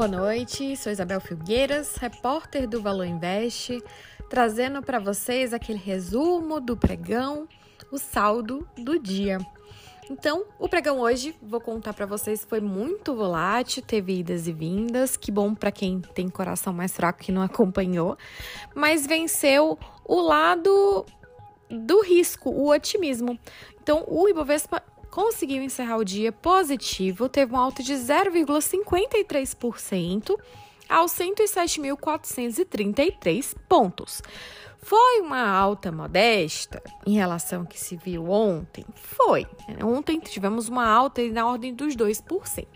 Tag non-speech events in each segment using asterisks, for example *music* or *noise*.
Boa noite, sou Isabel Filgueiras, repórter do Valor Invest, trazendo para vocês aquele resumo do pregão, o saldo do dia. Então, o pregão hoje, vou contar para vocês, foi muito volátil, teve idas e vindas. Que bom para quem tem coração mais fraco que não *laughs* acompanhou, mas venceu o lado do risco, o otimismo. Então, o Ibovespa conseguiu encerrar o dia positivo, teve uma alta de 0,53% aos 107.433 pontos. Foi uma alta modesta em relação ao que se viu ontem? Foi. Ontem tivemos uma alta na ordem dos 2%.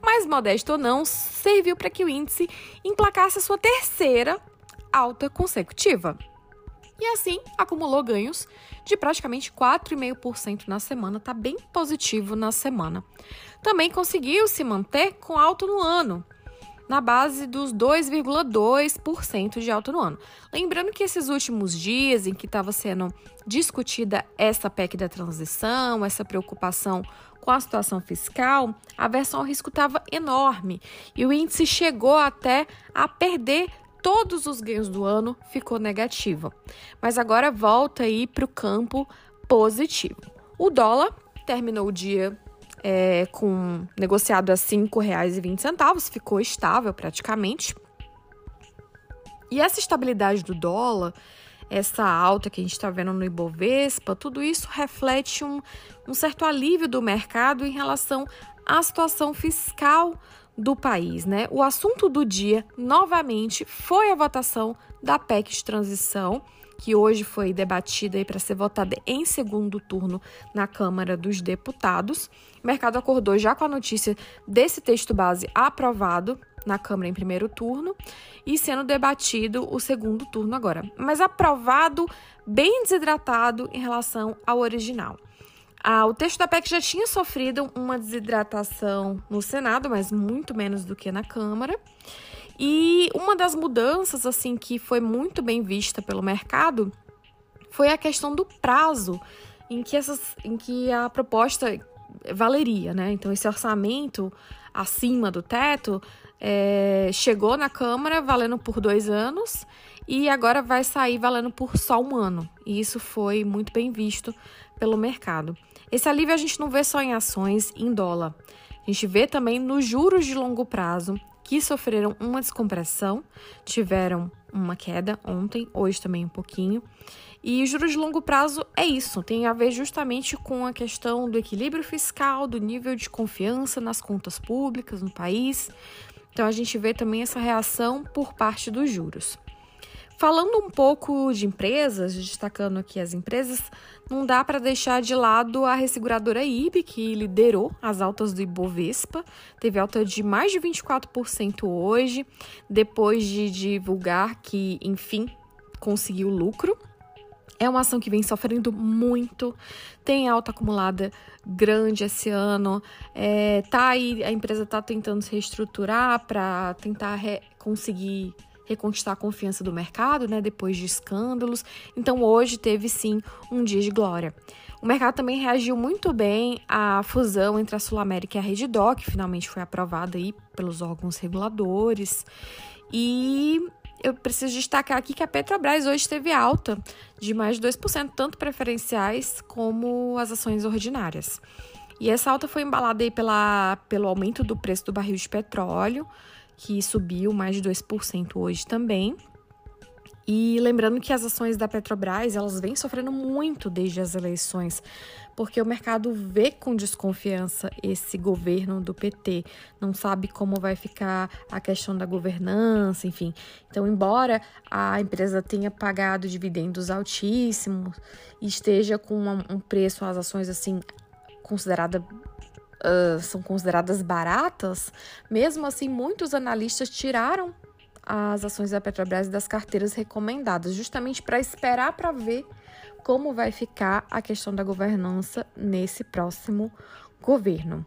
Mas modesto ou não, serviu para que o índice emplacasse a sua terceira alta consecutiva. E assim acumulou ganhos de praticamente 4,5% na semana, está bem positivo na semana. Também conseguiu se manter com alto no ano, na base dos 2,2% de alta no ano. Lembrando que esses últimos dias em que estava sendo discutida essa PEC da transição, essa preocupação com a situação fiscal, a versão ao risco estava enorme e o índice chegou até a perder todos os ganhos do ano, ficou negativa. Mas agora volta aí para o campo positivo. O dólar terminou o dia é, com negociado a R$ 5,20, ficou estável praticamente. E essa estabilidade do dólar, essa alta que a gente está vendo no Ibovespa, tudo isso reflete um, um certo alívio do mercado em relação à situação fiscal do país, né? O assunto do dia, novamente, foi a votação da PEC de transição, que hoje foi debatida para ser votada em segundo turno na Câmara dos Deputados. O mercado acordou já com a notícia desse texto base aprovado na Câmara em primeiro turno e sendo debatido o segundo turno agora. Mas aprovado bem desidratado em relação ao original. Ah, o texto da PEC já tinha sofrido uma desidratação no Senado, mas muito menos do que na Câmara. E uma das mudanças assim que foi muito bem vista pelo mercado foi a questão do prazo em que, essas, em que a proposta valeria, né? Então esse orçamento acima do teto é, chegou na Câmara valendo por dois anos e agora vai sair valendo por só um ano. E isso foi muito bem visto pelo mercado. Esse alívio a gente não vê só em ações em dólar. A gente vê também nos juros de longo prazo que sofreram uma descompressão, tiveram uma queda ontem, hoje também um pouquinho. E os juros de longo prazo é isso, tem a ver justamente com a questão do equilíbrio fiscal, do nível de confiança nas contas públicas no país. Então a gente vê também essa reação por parte dos juros. Falando um pouco de empresas, destacando aqui as empresas, não dá para deixar de lado a resseguradora IB, que liderou as altas do Ibovespa, teve alta de mais de 24% hoje, depois de divulgar que, enfim, conseguiu lucro. É uma ação que vem sofrendo muito, tem alta acumulada grande esse ano. É, tá aí, a empresa está tentando se reestruturar para tentar conseguir reconquistar a confiança do mercado, né, depois de escândalos. Então hoje teve sim um dia de glória. O mercado também reagiu muito bem à fusão entre a Sul América e a Rede Doc, que finalmente foi aprovada aí pelos órgãos reguladores. E eu preciso destacar aqui que a Petrobras hoje teve alta de mais de 2%, tanto preferenciais como as ações ordinárias. E essa alta foi embalada aí pela, pelo aumento do preço do barril de petróleo, que subiu mais de 2% hoje também. E lembrando que as ações da Petrobras, elas vêm sofrendo muito desde as eleições, porque o mercado vê com desconfiança esse governo do PT, não sabe como vai ficar a questão da governança, enfim. Então, embora a empresa tenha pagado dividendos altíssimos e esteja com um preço as ações assim considerada uh, são consideradas baratas, mesmo assim, muitos analistas tiraram as ações da Petrobras das carteiras recomendadas, justamente para esperar para ver como vai ficar a questão da governança nesse próximo governo.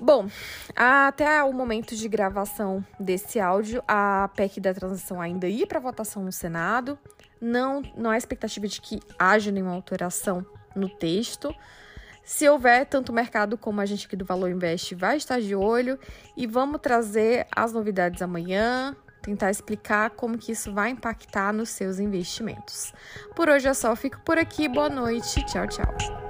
Bom, até o momento de gravação desse áudio, a PEC da transição ainda ia para votação no Senado. Não, não há expectativa de que haja nenhuma alteração no texto. Se houver, tanto mercado como a gente aqui do Valor Invest vai estar de olho e vamos trazer as novidades amanhã, tentar explicar como que isso vai impactar nos seus investimentos. Por hoje é só, fico por aqui, boa noite, tchau, tchau.